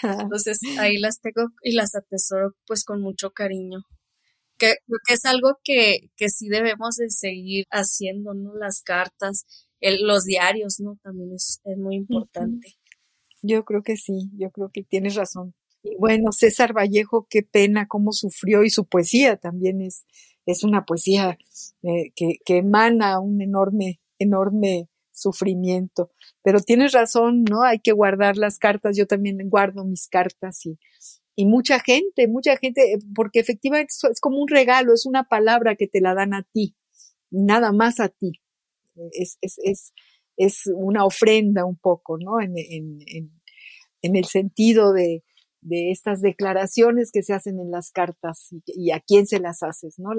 Entonces ahí las tengo y las atesoro pues con mucho cariño que que es algo que, que sí debemos de seguir haciendo, ¿no? Las cartas, el, los diarios, ¿no? También es, es muy importante. Yo creo que sí, yo creo que tienes razón. Y bueno, César Vallejo, qué pena cómo sufrió y su poesía también es, es una poesía eh, que, que emana un enorme, enorme sufrimiento. Pero tienes razón, ¿no? Hay que guardar las cartas. Yo también guardo mis cartas y, y mucha gente, mucha gente, porque efectivamente es como un regalo, es una palabra que te la dan a ti, nada más a ti. Es, es, es, es una ofrenda un poco, ¿no? En, en, en el sentido de, de estas declaraciones que se hacen en las cartas y, a quién se las haces, ¿no?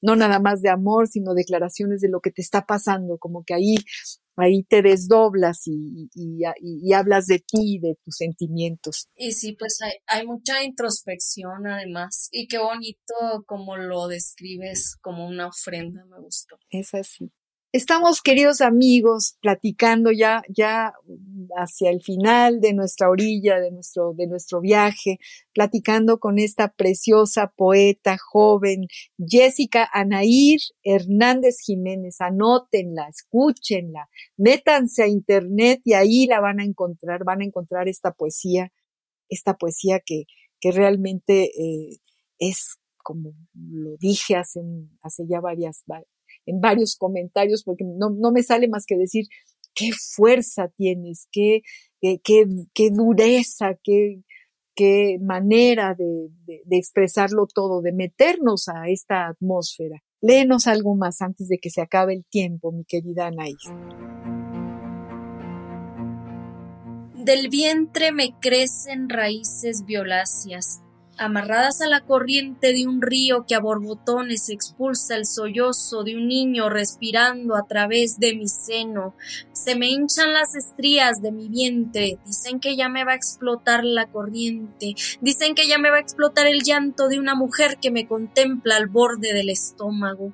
no nada más de amor, sino declaraciones de lo que te está pasando, como que ahí ahí te desdoblas y, y, hablas de ti, de tus sentimientos. Y sí, pues hay, hay, mucha introspección además. Y qué bonito como lo describes como una ofrenda, me gustó. Es así. Estamos, queridos amigos, platicando ya, ya hacia el final de nuestra orilla, de nuestro, de nuestro viaje, platicando con esta preciosa poeta joven, Jessica Anair Hernández Jiménez. Anótenla, escúchenla, métanse a internet y ahí la van a encontrar, van a encontrar esta poesía, esta poesía que, que realmente eh, es como lo dije hace, hace ya varias, en varios comentarios porque no, no me sale más que decir qué fuerza tienes, qué, qué, qué, dureza, qué, qué manera de, de, expresarlo todo, de meternos a esta atmósfera. Léenos algo más antes de que se acabe el tiempo, mi querida Anaís. Del vientre me crecen raíces violáceas, amarradas a la corriente de un río que a borbotones expulsa el sollozo de un niño respirando a través de mi seno. Se me hinchan las estrías de mi vientre, dicen que ya me va a explotar la corriente, dicen que ya me va a explotar el llanto de una mujer que me contempla al borde del estómago.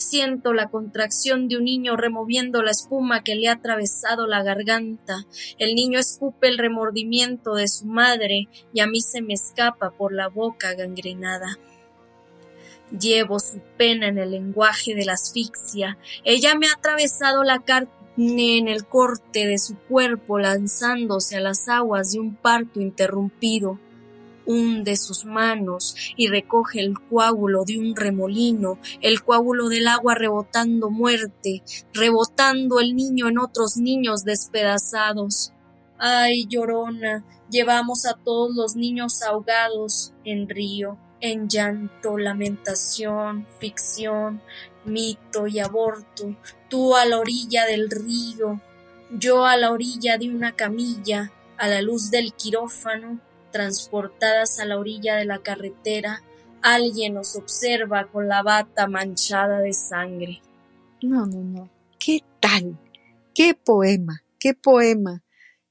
Siento la contracción de un niño removiendo la espuma que le ha atravesado la garganta. El niño escupe el remordimiento de su madre y a mí se me escapa por la boca gangrenada. Llevo su pena en el lenguaje de la asfixia. Ella me ha atravesado la carne en el corte de su cuerpo lanzándose a las aguas de un parto interrumpido. Hunde sus manos y recoge el coágulo de un remolino, el coágulo del agua rebotando muerte, rebotando el niño en otros niños despedazados. Ay, llorona, llevamos a todos los niños ahogados en río, en llanto, lamentación, ficción, mito y aborto, tú a la orilla del río, yo a la orilla de una camilla, a la luz del quirófano, transportadas a la orilla de la carretera, alguien nos observa con la bata manchada de sangre. No, no, no. ¿Qué tal? ¿Qué poema? ¿Qué poema?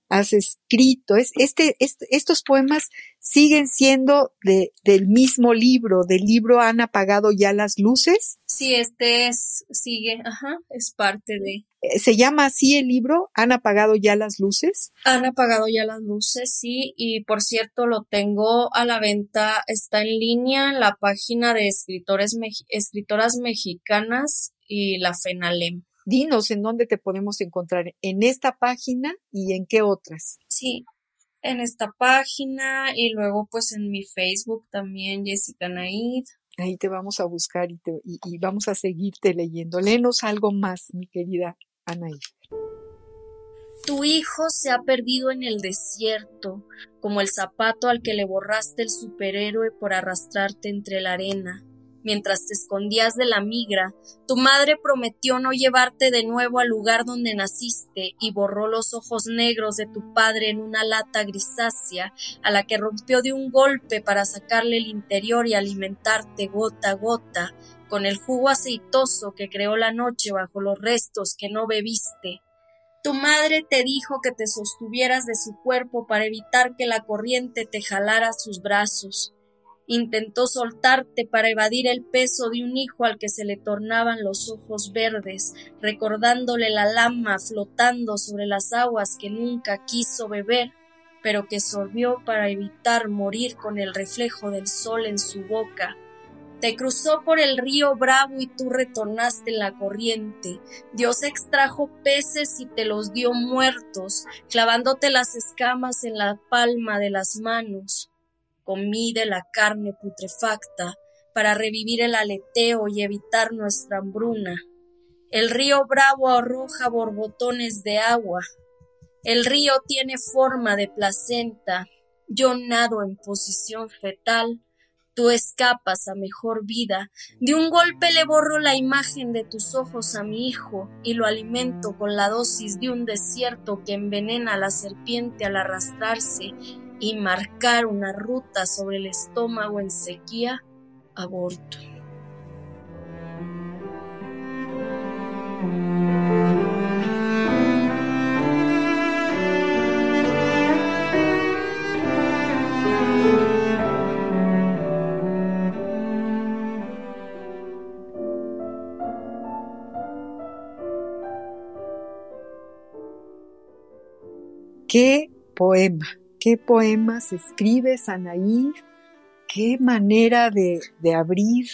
has escrito. Es, este, estos poemas siguen siendo de, del mismo libro, del libro Han apagado ya las luces. Sí, este es, sigue, ajá, es parte de. Eh, ¿Se llama así el libro? ¿Han apagado ya las luces? Han apagado ya las luces, sí, y por cierto lo tengo a la venta, está en línea en la página de escritores, escritoras mexicanas y la FENALEM dinos en dónde te podemos encontrar, en esta página y en qué otras. Sí, en esta página y luego pues en mi Facebook también, Jessica Naid. Ahí te vamos a buscar y, y, vamos a seguirte leyendo. Léenos algo más, mi querida Anaí. Tu hijo se ha perdido en el desierto, como el zapato al que le borraste el superhéroe por arrastrarte entre la arena. Mientras te escondías de la migra, tu madre prometió no llevarte de nuevo al lugar donde naciste y borró los ojos negros de tu padre en una lata grisácea a la que rompió de un golpe para sacarle el interior y alimentarte gota a gota con el jugo aceitoso que creó la noche bajo los restos que no bebiste. Tu madre te dijo que te sostuvieras de su cuerpo para evitar que la corriente te jalara sus brazos. Intentó soltarte para evadir el peso de un hijo al que se le tornaban los ojos verdes, recordándole la lama flotando sobre las aguas que nunca quiso beber, pero que sorbió para evitar morir con el reflejo del sol en su boca. Te cruzó por el río Bravo y tú retornaste en la corriente. Dios extrajo peces y te los dio muertos, clavándote las escamas en la palma de las manos comí de la carne putrefacta para revivir el aleteo y evitar nuestra hambruna. El río Bravo arroja borbotones de agua. El río tiene forma de placenta. Yo nado en posición fetal. Tú escapas a mejor vida. De un golpe le borro la imagen de tus ojos a mi hijo y lo alimento con la dosis de un desierto que envenena a la serpiente al arrastrarse y marcar una ruta sobre el estómago en sequía, aborto. Qué poema qué poemas escribes, Anaí, qué manera de, abrir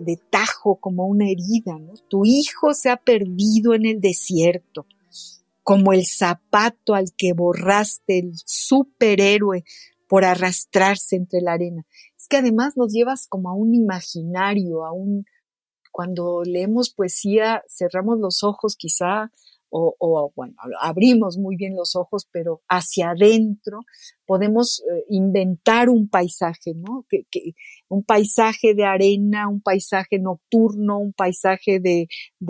de tajo como una herida. ¿no? Tu hijo se ha perdido en el desierto, como el zapato al que borraste el superhéroe por arrastrarse entre la arena. Es que además nos llevas como a un imaginario, a un... Cuando leemos poesía, cerramos los ojos quizá o, bueno, abrimos muy bien los ojos, pero hacia adentro podemos eh, inventar un paisaje, ¿no? Un paisaje de arena, un paisaje nocturno, un paisaje de,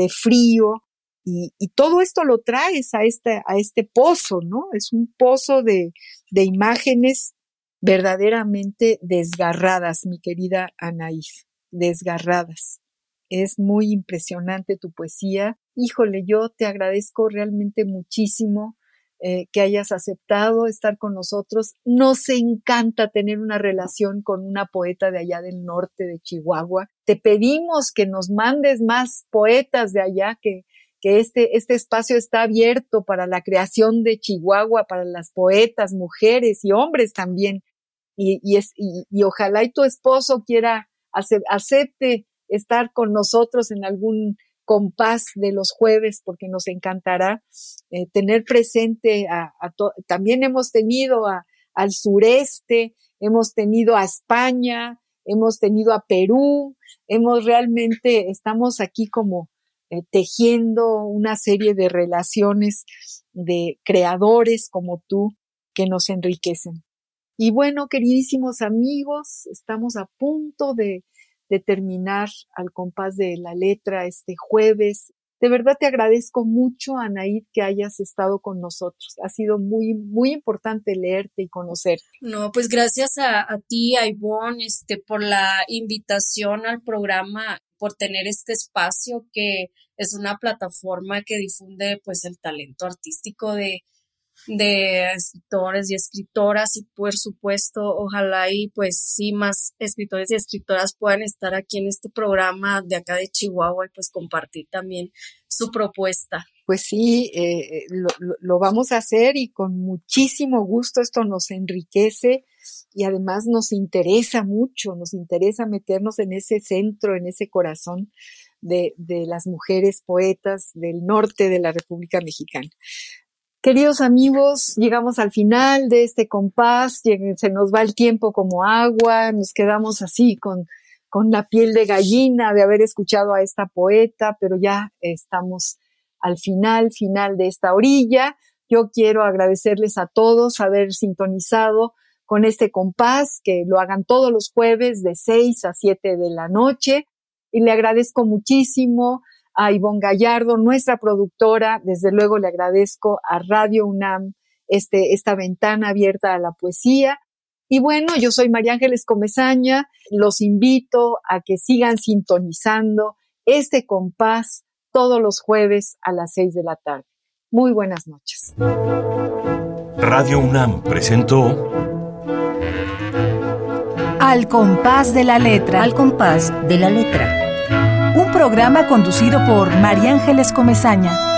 frío, y, todo esto lo traes a este, a este pozo, ¿no? Es un pozo de, de imágenes verdaderamente desgarradas, mi querida Anaís, desgarradas. Es muy impresionante tu poesía híjole, yo te agradezco realmente muchísimo eh, que hayas aceptado estar con nosotros. Nos encanta tener una relación con una poeta de allá del norte de Chihuahua. Te pedimos que nos mandes más poetas de allá, que, que este, este espacio está abierto para la creación de Chihuahua, para las poetas, mujeres y hombres también. Y, y, es, y, y ojalá y tu esposo quiera, acepte estar con nosotros en algún compás de los jueves, porque nos encantará eh, tener presente a, también hemos tenido al sureste, hemos tenido a España, hemos tenido a Perú, hemos realmente, estamos aquí como eh, tejiendo una serie de relaciones de creadores como tú que nos enriquecen. Y bueno, queridísimos amigos, estamos a punto de, terminar al compás de la letra este jueves de verdad te agradezco mucho, Anaid, que hayas estado con nosotros. Ha sido muy, muy importante leerte y conocerte. No, pues gracias a, ti, a Ivonne, este, por la invitación al programa, por tener este espacio que es una plataforma que difunde pues el talento artístico de, de escritores y escritoras y por supuesto ojalá y pues sí más escritores y escritoras puedan estar aquí en este programa de acá de Chihuahua y pues compartir también su propuesta. Pues sí, eh, eh, lo, lo, vamos a hacer y con muchísimo gusto esto nos enriquece y además nos interesa mucho, nos interesa meternos en ese centro, en ese corazón de, de las mujeres poetas del norte de la República Mexicana. Queridos amigos, llegamos al final de este compás, se nos va el tiempo como agua, nos quedamos así con, con la piel de gallina de haber escuchado a esta poeta, pero ya estamos al final, final de esta orilla. Yo quiero agradecerles a todos haber sintonizado con este compás, que lo hagan todos los jueves de 6 a 7 de la noche. Y le agradezco muchísimo a Ivonne Gallardo, nuestra productora. Desde luego le agradezco a Radio UNAM este, esta ventana abierta a la poesía. Y bueno, yo soy María Ángeles Comezaña. Los invito a que sigan sintonizando este compás todos los jueves a las seis de la tarde. Muy buenas noches. Radio UNAM presentó Al compás de la letra. Al compás de la letra programa conducido por María Ángeles Comezaña.